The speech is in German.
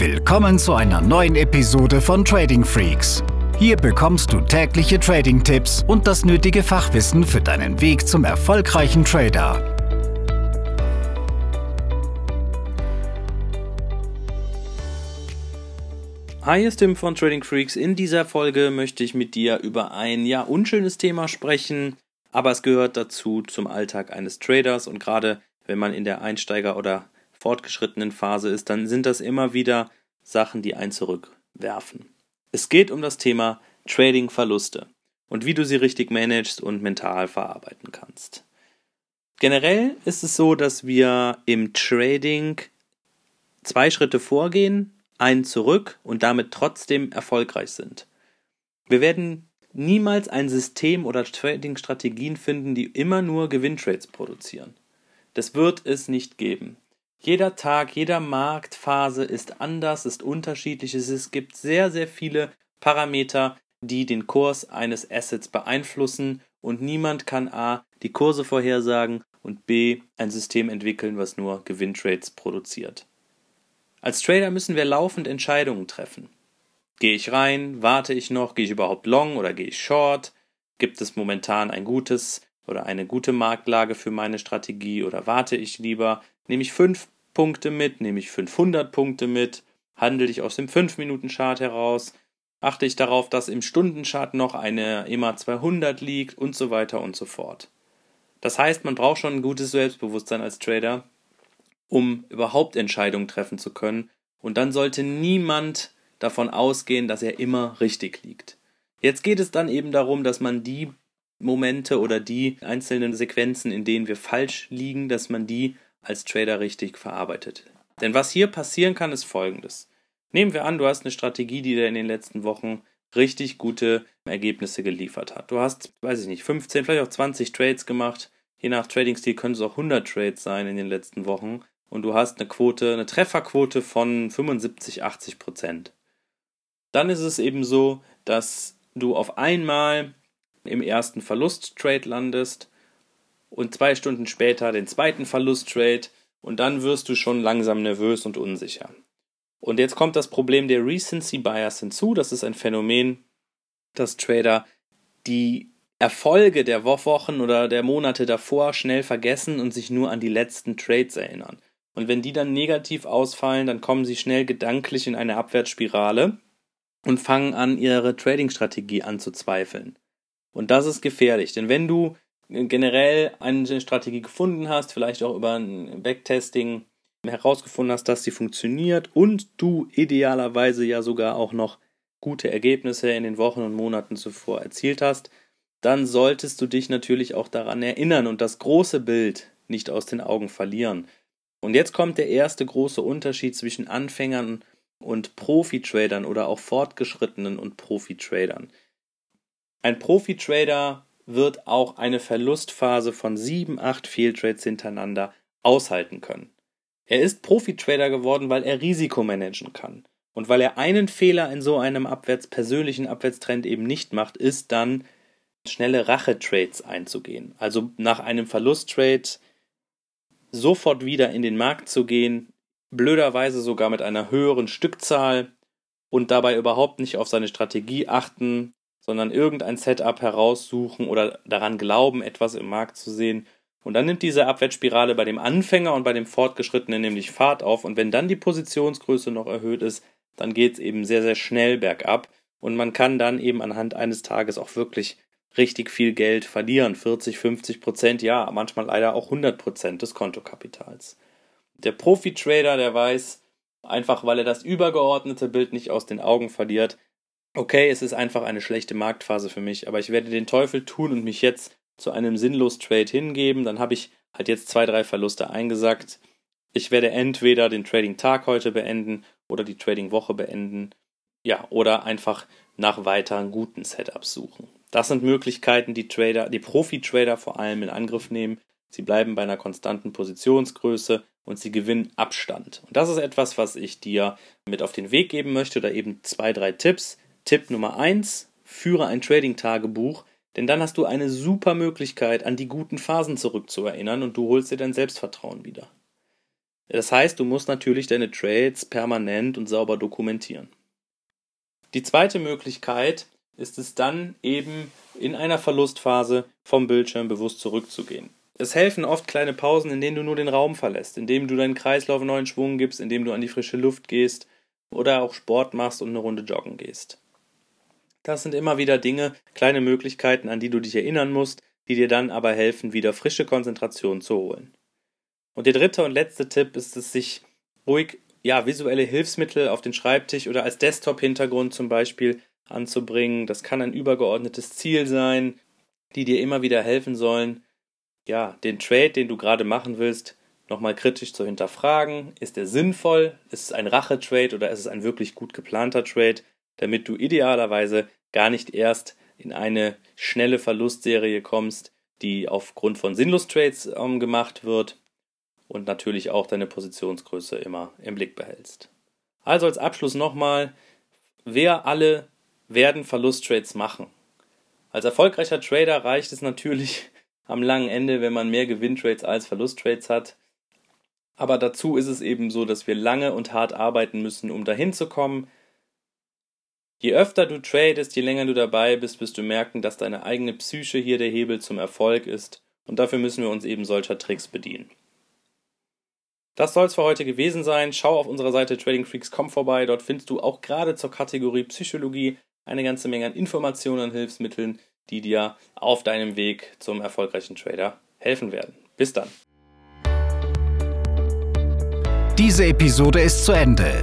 Willkommen zu einer neuen Episode von Trading Freaks. Hier bekommst du tägliche Trading-Tipps und das nötige Fachwissen für deinen Weg zum erfolgreichen Trader. Hi, ist Tim von Trading Freaks. In dieser Folge möchte ich mit dir über ein ja unschönes Thema sprechen, aber es gehört dazu zum Alltag eines Traders und gerade wenn man in der Einsteiger- oder fortgeschrittenen Phase ist, dann sind das immer wieder Sachen, die einen zurückwerfen. Es geht um das Thema Trading-Verluste und wie du sie richtig managst und mental verarbeiten kannst. Generell ist es so, dass wir im Trading zwei Schritte vorgehen, einen zurück und damit trotzdem erfolgreich sind. Wir werden niemals ein System oder Trading-Strategien finden, die immer nur Gewinntrades produzieren. Das wird es nicht geben. Jeder Tag, jeder Marktphase ist anders, ist unterschiedlich. Es gibt sehr, sehr viele Parameter, die den Kurs eines Assets beeinflussen und niemand kann A die Kurse vorhersagen und B ein System entwickeln, was nur Gewinntrades produziert. Als Trader müssen wir laufend Entscheidungen treffen. Gehe ich rein? Warte ich noch? Gehe ich überhaupt long oder gehe ich short? Gibt es momentan ein gutes oder eine gute Marktlage für meine Strategie oder warte ich lieber? Nehme ich 5 Punkte mit? Nehme ich 500 Punkte mit? Handle ich aus dem 5-Minuten-Chart heraus? Achte ich darauf, dass im Stundenchart noch eine EMA 200 liegt und so weiter und so fort. Das heißt, man braucht schon ein gutes Selbstbewusstsein als Trader, um überhaupt Entscheidungen treffen zu können. Und dann sollte niemand davon ausgehen, dass er immer richtig liegt. Jetzt geht es dann eben darum, dass man die Momente oder die einzelnen Sequenzen, in denen wir falsch liegen, dass man die als Trader richtig verarbeitet. Denn was hier passieren kann, ist folgendes. Nehmen wir an, du hast eine Strategie, die dir in den letzten Wochen richtig gute Ergebnisse geliefert hat. Du hast, weiß ich nicht, 15, vielleicht auch 20 Trades gemacht. Je nach Trading-Stil können es auch 100 Trades sein in den letzten Wochen. Und du hast eine Quote, eine Trefferquote von 75, 80 Prozent. Dann ist es eben so, dass du auf einmal im ersten Verlust-Trade landest und zwei Stunden später den zweiten Verlust-Trade und dann wirst du schon langsam nervös und unsicher. Und jetzt kommt das Problem der Recency Bias hinzu. Das ist ein Phänomen, dass Trader die Erfolge der Wochen oder der Monate davor schnell vergessen und sich nur an die letzten Trades erinnern. Und wenn die dann negativ ausfallen, dann kommen sie schnell gedanklich in eine Abwärtsspirale und fangen an, ihre Trading-Strategie anzuzweifeln. Und das ist gefährlich, denn wenn du generell eine Strategie gefunden hast, vielleicht auch über ein Backtesting herausgefunden hast, dass sie funktioniert und du idealerweise ja sogar auch noch gute Ergebnisse in den Wochen und Monaten zuvor erzielt hast, dann solltest du dich natürlich auch daran erinnern und das große Bild nicht aus den Augen verlieren. Und jetzt kommt der erste große Unterschied zwischen Anfängern und Profi-Tradern oder auch fortgeschrittenen und Profi-Tradern. Ein Profi-Trader wird auch eine Verlustphase von sieben, acht Fehltrades hintereinander aushalten können. Er ist Profi-Trader geworden, weil er Risiko managen kann. Und weil er einen Fehler in so einem Abwärts, persönlichen Abwärtstrend eben nicht macht, ist dann schnelle Rache-Trades einzugehen. Also nach einem Verlusttrade sofort wieder in den Markt zu gehen, blöderweise sogar mit einer höheren Stückzahl und dabei überhaupt nicht auf seine Strategie achten, sondern irgendein Setup heraussuchen oder daran glauben, etwas im Markt zu sehen. Und dann nimmt diese Abwärtsspirale bei dem Anfänger und bei dem Fortgeschrittenen nämlich Fahrt auf. Und wenn dann die Positionsgröße noch erhöht ist, dann geht es eben sehr, sehr schnell bergab. Und man kann dann eben anhand eines Tages auch wirklich richtig viel Geld verlieren. 40, 50 Prozent, ja, manchmal leider auch 100 Prozent des Kontokapitals. Der Profi-Trader, der weiß, einfach weil er das übergeordnete Bild nicht aus den Augen verliert, okay, es ist einfach eine schlechte Marktphase für mich, aber ich werde den Teufel tun und mich jetzt zu einem sinnlos Trade hingeben. Dann habe ich halt jetzt zwei, drei Verluste eingesackt. Ich werde entweder den Trading-Tag heute beenden oder die Trading-Woche beenden. Ja, oder einfach nach weiteren guten Setups suchen. Das sind Möglichkeiten, die Trader, die Profi-Trader vor allem in Angriff nehmen. Sie bleiben bei einer konstanten Positionsgröße und sie gewinnen Abstand. Und das ist etwas, was ich dir mit auf den Weg geben möchte oder eben zwei, drei Tipps, Tipp Nummer eins: führe ein Trading-Tagebuch, denn dann hast du eine super Möglichkeit, an die guten Phasen zurückzuerinnern und du holst dir dein Selbstvertrauen wieder. Das heißt, du musst natürlich deine Trades permanent und sauber dokumentieren. Die zweite Möglichkeit ist es dann eben in einer Verlustphase vom Bildschirm bewusst zurückzugehen. Es helfen oft kleine Pausen, in denen du nur den Raum verlässt, indem du deinen Kreislauf neuen Schwung gibst, indem du an die frische Luft gehst oder auch Sport machst und eine Runde joggen gehst. Das sind immer wieder Dinge, kleine Möglichkeiten, an die du dich erinnern musst, die dir dann aber helfen, wieder frische Konzentration zu holen. Und der dritte und letzte Tipp ist es, sich ruhig ja, visuelle Hilfsmittel auf den Schreibtisch oder als Desktop-Hintergrund zum Beispiel anzubringen. Das kann ein übergeordnetes Ziel sein, die dir immer wieder helfen sollen, ja, den Trade, den du gerade machen willst, nochmal kritisch zu hinterfragen. Ist er sinnvoll? Ist es ein Rache-Trade oder ist es ein wirklich gut geplanter Trade, damit du idealerweise gar nicht erst in eine schnelle Verlustserie kommst, die aufgrund von Sinnlos-Trades ähm, gemacht wird und natürlich auch deine Positionsgröße immer im Blick behältst. Also als Abschluss nochmal, wer alle werden Verlusttrades machen. Als erfolgreicher Trader reicht es natürlich am langen Ende, wenn man mehr Gewinntrades als Verlusttrades hat. Aber dazu ist es eben so, dass wir lange und hart arbeiten müssen, um dahin zu kommen. Je öfter du tradest, je länger du dabei bist, wirst du merken, dass deine eigene Psyche hier der Hebel zum Erfolg ist. Und dafür müssen wir uns eben solcher Tricks bedienen. Das soll es für heute gewesen sein. Schau auf unserer Seite tradingfreaks.com vorbei. Dort findest du auch gerade zur Kategorie Psychologie eine ganze Menge an Informationen und Hilfsmitteln, die dir auf deinem Weg zum erfolgreichen Trader helfen werden. Bis dann. Diese Episode ist zu Ende.